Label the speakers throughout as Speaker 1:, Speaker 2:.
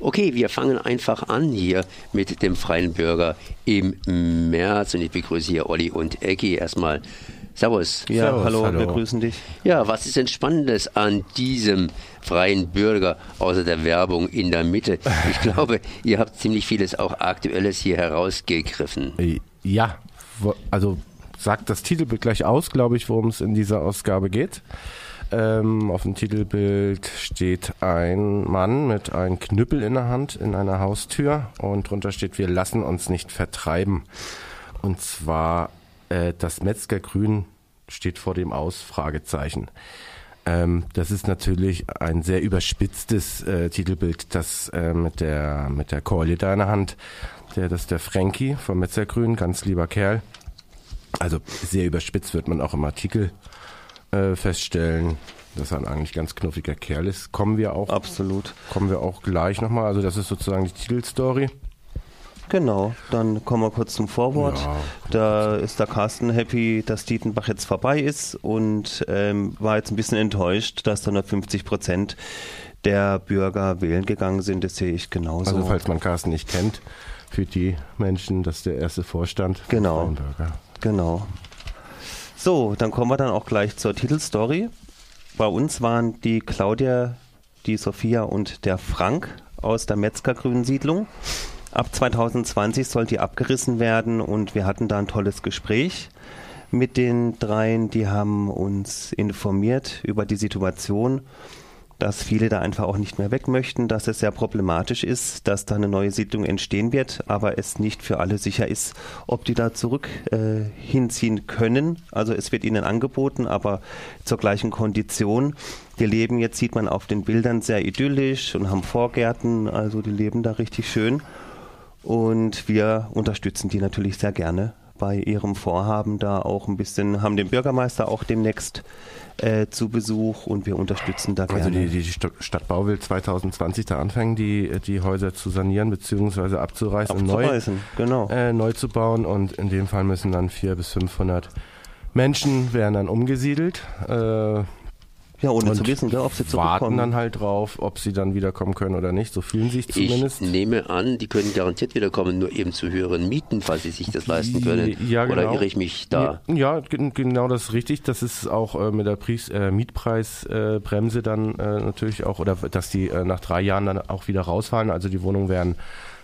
Speaker 1: Okay, wir fangen einfach an hier mit dem Freien Bürger im März und ich begrüße hier Olli und Eggy erstmal. Servus.
Speaker 2: Ja,
Speaker 3: Servus,
Speaker 2: hallo,
Speaker 3: hallo.
Speaker 2: wir grüßen dich.
Speaker 1: Ja, was ist denn Spannendes an diesem freien Bürger außer der Werbung in der Mitte? Ich glaube, ihr habt ziemlich vieles auch Aktuelles hier herausgegriffen.
Speaker 3: Äh, Ja, also sagt das Titelbild gleich aus, glaube ich, worum es in dieser Ausgabe geht. Ähm, auf dem Titelbild steht ein Mann mit einem Knüppel in der Hand in einer Haustür und drunter steht, wir lassen uns nicht vertreiben. Und zwar äh, das Metzgergrün steht vor dem Aus, Fragezeichen. Ähm, das ist natürlich ein sehr überspitztes äh, Titelbild, das äh, mit der mit der Keule da in der Hand. Der, das ist der Frankie vom Metzgergrün, ganz lieber Kerl. Also sehr überspitzt wird man auch im Artikel äh, feststellen, dass er ein eigentlich ganz knuffiger Kerl ist. Kommen wir auch,
Speaker 2: Absolut.
Speaker 3: kommen wir auch gleich nochmal. Also das ist sozusagen die Titelstory.
Speaker 2: Genau, dann kommen wir kurz zum Vorwort.
Speaker 3: Ja,
Speaker 2: da ist der Carsten happy, dass Dietenbach jetzt vorbei ist und ähm, war jetzt ein bisschen enttäuscht, dass da nur 50 Prozent der Bürger wählen gegangen sind. Das sehe ich genauso.
Speaker 3: Also falls man Carsten nicht kennt, für die Menschen, das ist der erste Vorstand.
Speaker 2: Genau. Genau. So, dann kommen wir dann auch gleich zur Titelstory. Bei uns waren die Claudia, die Sophia und der Frank aus der Metzgergrünen Siedlung. Ab 2020 soll die abgerissen werden und wir hatten da ein tolles Gespräch mit den dreien. Die haben uns informiert über die Situation, dass viele da einfach auch nicht mehr weg möchten, dass es sehr problematisch ist, dass da eine neue Siedlung entstehen wird, aber es nicht für alle sicher ist, ob die da zurück äh, hinziehen können. Also es wird ihnen angeboten, aber zur gleichen Kondition. Die leben jetzt, sieht man auf den Bildern, sehr idyllisch und haben Vorgärten, also die leben da richtig schön. Und wir unterstützen die natürlich sehr gerne bei ihrem Vorhaben da auch ein bisschen, haben den Bürgermeister auch demnächst äh, zu Besuch und wir unterstützen da
Speaker 3: Also
Speaker 2: gerne.
Speaker 3: die, die St- Stadtbau will 2020 da anfangen, die, die Häuser zu sanieren bzw. abzureißen, und neu,
Speaker 2: genau.
Speaker 3: äh, neu zu bauen. Und in dem Fall müssen dann 400 bis 500 Menschen werden dann umgesiedelt. Äh,
Speaker 2: Ja, ohne
Speaker 3: und
Speaker 2: zu wissen, gell, ob sie
Speaker 3: warten
Speaker 2: zurückkommen.
Speaker 3: dann halt drauf, ob sie dann wiederkommen können oder nicht. So fühlen sich zumindest.
Speaker 1: Ich nehme an, die können garantiert wiederkommen, nur eben zu höheren Mieten, falls sie sich das leisten können.
Speaker 3: Ja, genau.
Speaker 1: Oder irre ich mich da?
Speaker 3: Ja, ja, gen- genau das ist richtig. Das ist auch äh, mit der Pries, äh, Mietpreisbremse äh, dann äh, natürlich auch, oder dass die äh, nach drei Jahren dann auch wieder rausfallen. Also die Wohnungen werden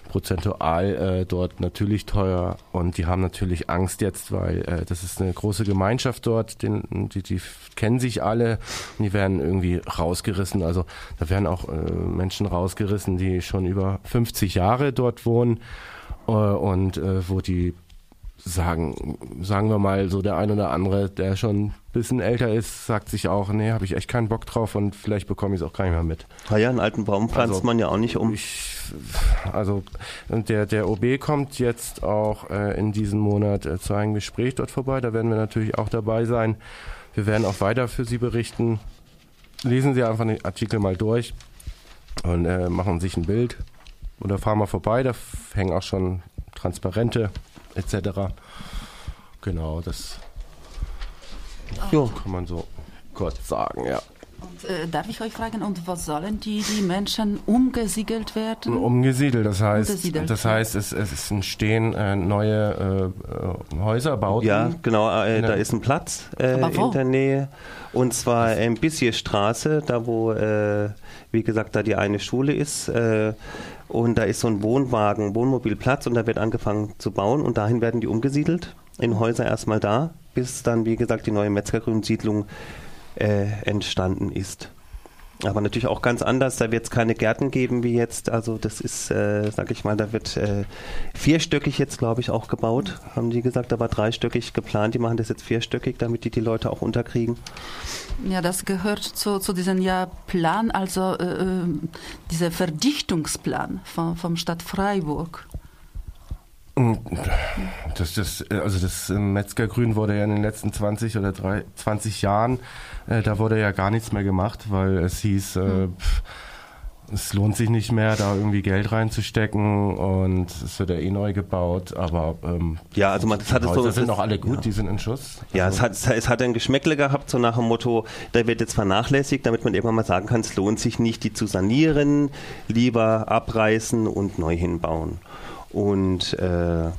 Speaker 3: prozentual äh, dort natürlich teuer und die haben natürlich Angst jetzt, weil äh, das ist eine große Gemeinschaft dort, den, die, die kennen sich alle und die werden irgendwie rausgerissen. Also da werden auch äh, Menschen rausgerissen, die schon über 50 Jahre dort wohnen äh, und äh, wo die sagen, sagen wir mal, so der ein oder andere, der schon ein bisschen älter ist, sagt sich auch, nee, habe ich echt keinen Bock drauf und vielleicht bekomme ich es auch gar nicht mehr mit.
Speaker 2: Ah ja, einen alten Baum pflanzt
Speaker 3: Also,
Speaker 2: man ja auch nicht um.
Speaker 3: Ich, also der, der OB kommt jetzt auch äh, in diesem Monat äh, zu einem Gespräch dort vorbei, da werden wir natürlich auch dabei sein. Wir werden auch weiter für Sie berichten. Lesen Sie einfach den Artikel mal durch und äh, machen sich ein Bild oder fahren mal vorbei, da hängen auch schon Transparente etc. Genau, das
Speaker 2: Jo.
Speaker 3: kann man so kurz sagen, ja.
Speaker 4: Und, äh, darf ich euch fragen, und was sollen die, die Menschen umgesiedelt werden?
Speaker 3: Umgesiedelt, das heißt,
Speaker 4: Umgesiedelt,
Speaker 3: das
Speaker 4: ja.
Speaker 3: heißt, es, es entstehen äh, neue äh, äh, Häuser, Bauten.
Speaker 2: Ja, genau, äh, da ist ein Platz äh, in der Nähe. Und zwar in Bissierstraße, da wo, äh, wie gesagt, da die eine Schule ist. Und da ist so ein Wohnwagen, Wohnmobilplatz und da wird angefangen zu bauen und dahin werden die umgesiedelt. In Häuser erstmal da, bis dann, wie gesagt, die neue Metzgergrün-Siedlung äh, entstanden ist. Aber natürlich auch ganz anders. Da wird es keine Gärten geben wie jetzt. Also das ist, äh, sag ich mal, da wird äh, vierstöckig jetzt, glaube ich, auch gebaut. Haben die gesagt, da war dreistöckig geplant. Die machen das jetzt vierstöckig, damit die die Leute auch unterkriegen.
Speaker 4: Ja, das gehört zu, zu diesem ja, Plan, also äh, äh, dieser Verdichtungsplan von, vom Stadt Freiburg.
Speaker 3: Das, das, äh, also das äh, Metzgergrün wurde ja in den letzten 20 oder drei, 20 Jahren, äh, da wurde ja gar nichts mehr gemacht, weil es hieß, äh, pf, es lohnt sich nicht mehr, da irgendwie Geld reinzustecken und es wird ja eh neu gebaut, aber ähm,
Speaker 2: Ja, also man, das hat
Speaker 3: die
Speaker 2: es
Speaker 3: Häuser
Speaker 2: so,
Speaker 3: sind noch alle gut,
Speaker 2: ja.
Speaker 3: die sind in Schuss.
Speaker 2: Ja, es
Speaker 3: Also,
Speaker 2: hat, es hat ein Geschmäckle gehabt, so nach dem Motto, der wird jetzt vernachlässigt, damit man irgendwann mal sagen kann, es lohnt sich nicht, die zu sanieren, lieber abreißen und neu hinbauen. Und äh,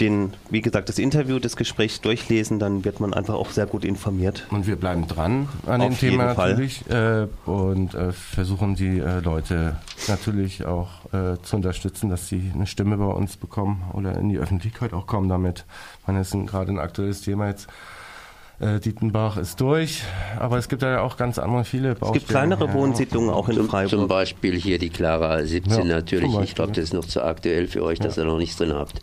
Speaker 2: den, wie gesagt, das Interview, das Gespräch durchlesen, dann wird man einfach auch sehr gut informiert.
Speaker 3: und wir bleiben dran an dem
Speaker 2: Auf jeden
Speaker 3: Thema natürlich äh, und äh, versuchen die äh, Leute natürlich auch äh, zu unterstützen, dass sie eine Stimme bei uns bekommen oder in die Öffentlichkeit auch kommen damit. Ich meine, das ist ein- gerade ein aktuelles Thema jetzt. Äh, Dietenbach ist durch, aber es gibt ja auch ganz andere viele
Speaker 2: Es
Speaker 3: Baustellen.
Speaker 2: gibt kleinere
Speaker 3: ja.
Speaker 2: Wohnsiedlungen auch in
Speaker 1: Zum, zum
Speaker 2: Freiburg.
Speaker 1: Beispiel hier die Clara 17
Speaker 3: Ja,
Speaker 1: natürlich. Ich glaube, das ist noch zu aktuell für euch, dass ihr noch nichts drin habt.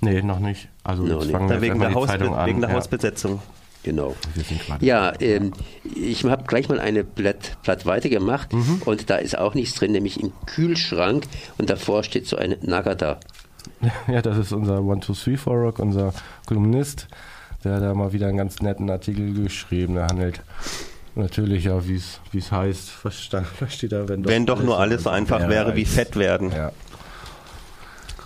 Speaker 3: Nee, noch nicht. Also
Speaker 1: Noch
Speaker 3: jetzt fangen wir
Speaker 2: wegen der,
Speaker 3: Zeitung an.
Speaker 2: wegen der
Speaker 3: ja.
Speaker 2: Hausbesetzung.
Speaker 1: Genau. Ja, ähm, ich habe gleich mal eine Blatt, Blatt weitergemacht und da ist auch nichts drin, nämlich im Kühlschrank und davor steht so ein Nagata.
Speaker 3: Ja, das ist unser One Two Three Four Rock, unser Kolumnist, der da mal wieder einen ganz netten Artikel geschrieben. Der handelt natürlich ja, wie es wie es heißt. Versteht er, wenn doch,
Speaker 2: Wenn doch nur alles so einfach
Speaker 3: Ja,
Speaker 2: wäre wie fett werden.
Speaker 3: Ja.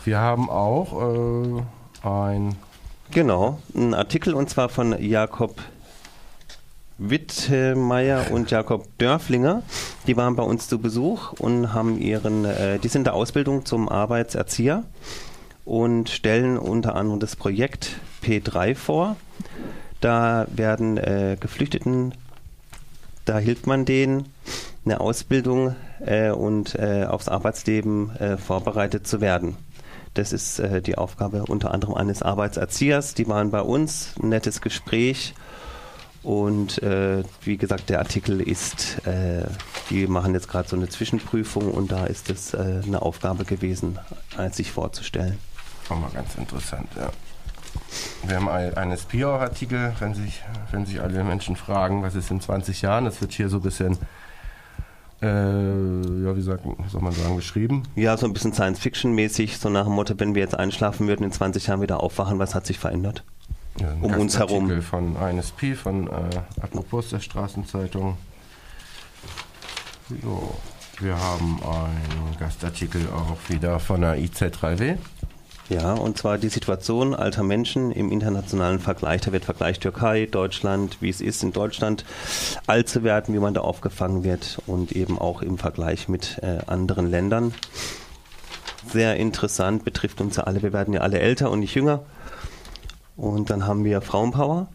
Speaker 3: Wir haben auch äh, ein
Speaker 2: Genau, ein Artikel und zwar von Jakob Wittmeier und Jakob Dörflinger. Die waren bei uns zu Besuch und haben ihren, äh, die sind in der Ausbildung zum Arbeitserzieher und stellen unter anderem das Projekt P3 vor. Da werden äh, Geflüchteten, da hilft man denen, eine Ausbildung äh, und äh, aufs Arbeitsleben äh, vorbereitet zu werden. Das ist äh, die Aufgabe unter anderem eines Arbeitserziehers. Die waren bei uns, ein nettes Gespräch. Und äh, wie gesagt, der Artikel ist, äh, die machen jetzt gerade so eine Zwischenprüfung und da ist es äh, eine Aufgabe gewesen, äh, sich vorzustellen.
Speaker 3: auch mal ganz interessant, ja. Wir haben ein, einen SPIO-Artikel, wenn sich, wenn sich alle Menschen fragen, was ist in 20 Jahren, das wird hier so ein bisschen, äh, ja, wie, sagt, soll man sagen, beschrieben.
Speaker 2: Ja, so ein bisschen Science-Fiction-mäßig, so nach dem Motto, wenn wir jetzt einschlafen würden, in 20 Jahren wieder aufwachen, was hat sich verändert?
Speaker 3: Ja,
Speaker 2: Um uns herum.
Speaker 3: Gastartikel von INSP, von äh, Apropos der Straßenzeitung. So, wir haben einen Gastartikel auch wieder von der IZ3W.
Speaker 2: Ja, und zwar die Situation alter Menschen im internationalen Vergleich. Da wird Vergleich Türkei, Deutschland, wie es ist in Deutschland alt zu werden, wie man da aufgefangen wird und eben auch im Vergleich mit äh, anderen Ländern. Sehr interessant, betrifft uns ja alle. Wir werden ja alle älter und nicht jünger. Und dann haben wir Frauenpower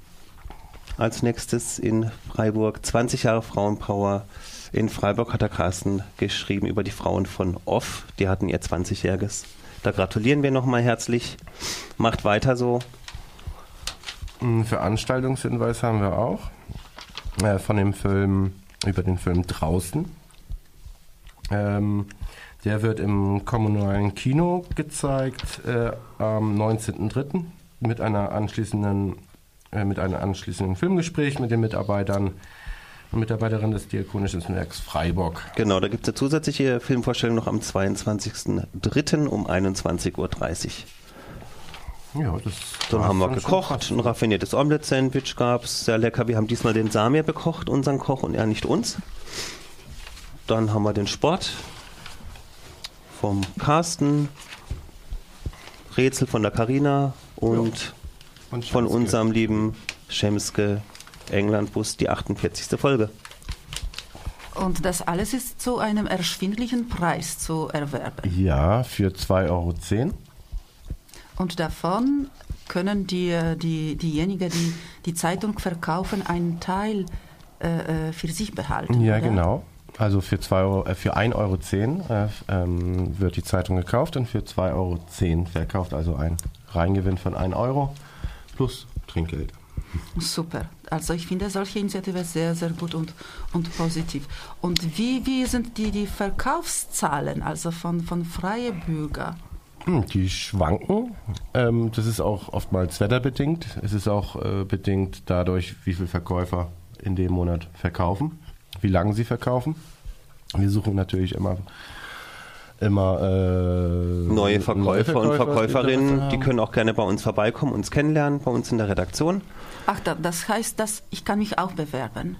Speaker 2: als nächstes in Freiburg. 20 Jahre Frauenpower. In Freiburg hat der Carsten geschrieben über die Frauen von Off. Die hatten ihr 20-jähriges. Da gratulieren wir nochmal herzlich. Macht weiter so.
Speaker 3: Einen Veranstaltungshinweis haben wir auch äh, von dem Film, über den Film Draußen. Ähm, der wird im kommunalen Kino gezeigt äh, am 19.03. mit einer anschließenden äh, mit einem anschließenden Filmgespräch mit den Mitarbeitern und Mitarbeiterinnen des Diakonischen Werks Freiburg.
Speaker 2: Genau, da gibt es eine zusätzliche Filmvorstellung noch am 22.03. um 21.30 Uhr.
Speaker 3: Ja, das
Speaker 2: Dann haben wir gekocht, ein raffiniertes Omelette-Sandwich gab es, sehr lecker. Wir haben diesmal den Samir bekocht, unseren Koch, und er nicht uns. Dann haben wir den Sport vom Carsten, Rätsel von der Karina und
Speaker 3: Und
Speaker 2: von unserem lieben Schemske Englandbus die 48. Folge.
Speaker 4: Und das alles ist zu einem erschwindlichen Preis zu erwerben.
Speaker 3: Ja, für 2,10 Euro.
Speaker 4: Und davon können die, die, diejenigen, die die Zeitung verkaufen, einen Teil äh, äh, für sich behalten.
Speaker 3: Ja,
Speaker 4: oder?
Speaker 3: genau. Also für, zwei Euro, äh, für 1,10 Euro äh, ähm, wird die Zeitung gekauft und für 2,10 Euro verkauft, also ein Reingewinn von 1 Euro plus Trinkgeld.
Speaker 4: Super. Also ich finde solche Initiative sehr, sehr gut und, und positiv. Und wie, wie sind die, die Verkaufszahlen, also von, von freie Bürger?
Speaker 3: Hm, Die schwanken. Ähm, das ist auch oftmals wetterbedingt. Es ist auch äh, bedingt dadurch, wie viele Verkäufer in dem Monat verkaufen, wie lange sie verkaufen. Wir suchen natürlich immer immer äh,
Speaker 2: Neue Verkäufer und
Speaker 3: die
Speaker 2: Verkäuferinnen,
Speaker 3: Interesse
Speaker 2: die können auch gerne bei uns vorbeikommen, uns kennenlernen, bei uns in der Redaktion.
Speaker 4: Ach, da, das heißt, dass ich kann mich auch bewerben.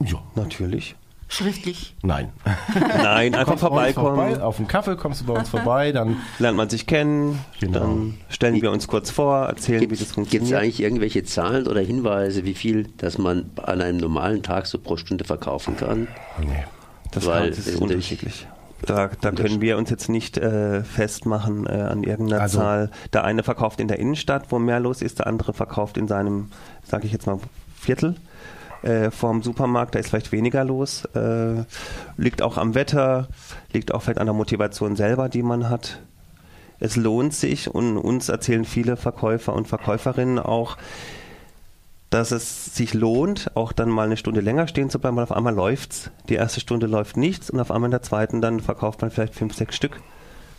Speaker 3: Ja,
Speaker 2: Natürlich.
Speaker 4: Schriftlich.
Speaker 3: Nein.
Speaker 2: Nein, einfach vorbeikommen.
Speaker 3: Vorbei, auf einen Kaffee kommst du bei uns vorbei, dann
Speaker 2: Lernt man sich kennen,
Speaker 3: Genau.
Speaker 2: dann stellen wir uns kurz vor, erzählen, wie das
Speaker 1: Gibt es
Speaker 2: funktioniert.
Speaker 1: eigentlich irgendwelche Zahlen oder Hinweise, wie viel, dass man an einem normalen Tag so pro Stunde verkaufen kann?
Speaker 3: nee.
Speaker 2: Das,
Speaker 1: Weil
Speaker 2: kann, das
Speaker 1: es
Speaker 2: ist unterschiedlich. Da, da können wir uns jetzt nicht äh, festmachen äh, an irgendeiner
Speaker 3: Also-
Speaker 2: Zahl. Der eine verkauft in der Innenstadt, wo mehr los ist, der andere verkauft in seinem, sage ich jetzt mal, Viertel äh, vorm Supermarkt, da ist vielleicht weniger los. Äh, liegt auch am Wetter, liegt auch vielleicht an der Motivation selber, die man hat. Es lohnt sich und uns erzählen viele Verkäufer und Verkäuferinnen auch, dass es sich lohnt, auch dann mal eine Stunde länger stehen zu bleiben, weil auf einmal läuft's. Die erste Stunde läuft nichts und auf einmal in der zweiten dann verkauft man vielleicht fünf, sechs Stück.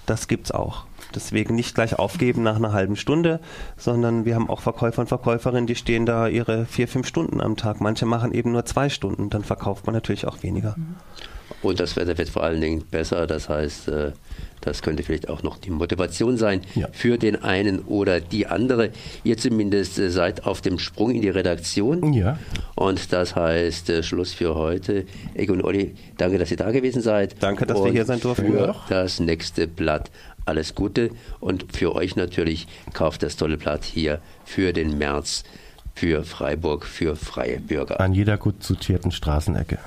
Speaker 2: Das gibt's auch. Deswegen nicht gleich aufgeben nach einer halben Stunde, sondern wir haben auch Verkäufer und Verkäuferinnen, die stehen da ihre vier, fünf Stunden am Tag. Manche machen eben nur zwei Stunden, dann verkauft man natürlich auch weniger.
Speaker 1: Und das Wetter wird vor allen Dingen besser. Das heißt, äh, das könnte vielleicht auch noch die Motivation sein
Speaker 3: Ja.
Speaker 1: für den einen oder die andere. Ihr zumindest äh, seid auf dem Sprung in die Redaktion.
Speaker 3: Ja.
Speaker 1: Und das heißt äh, Schluss für heute. Ege und Olli, danke, dass ihr da gewesen seid.
Speaker 2: Danke, dass wir
Speaker 1: und
Speaker 2: hier sein durften.
Speaker 1: Für das nächste Blatt alles Gute. Und für euch natürlich kauft das tolle Blatt hier für den März, für Freiburg, für freie Bürger.
Speaker 3: An jeder gut sortierten Straßenecke.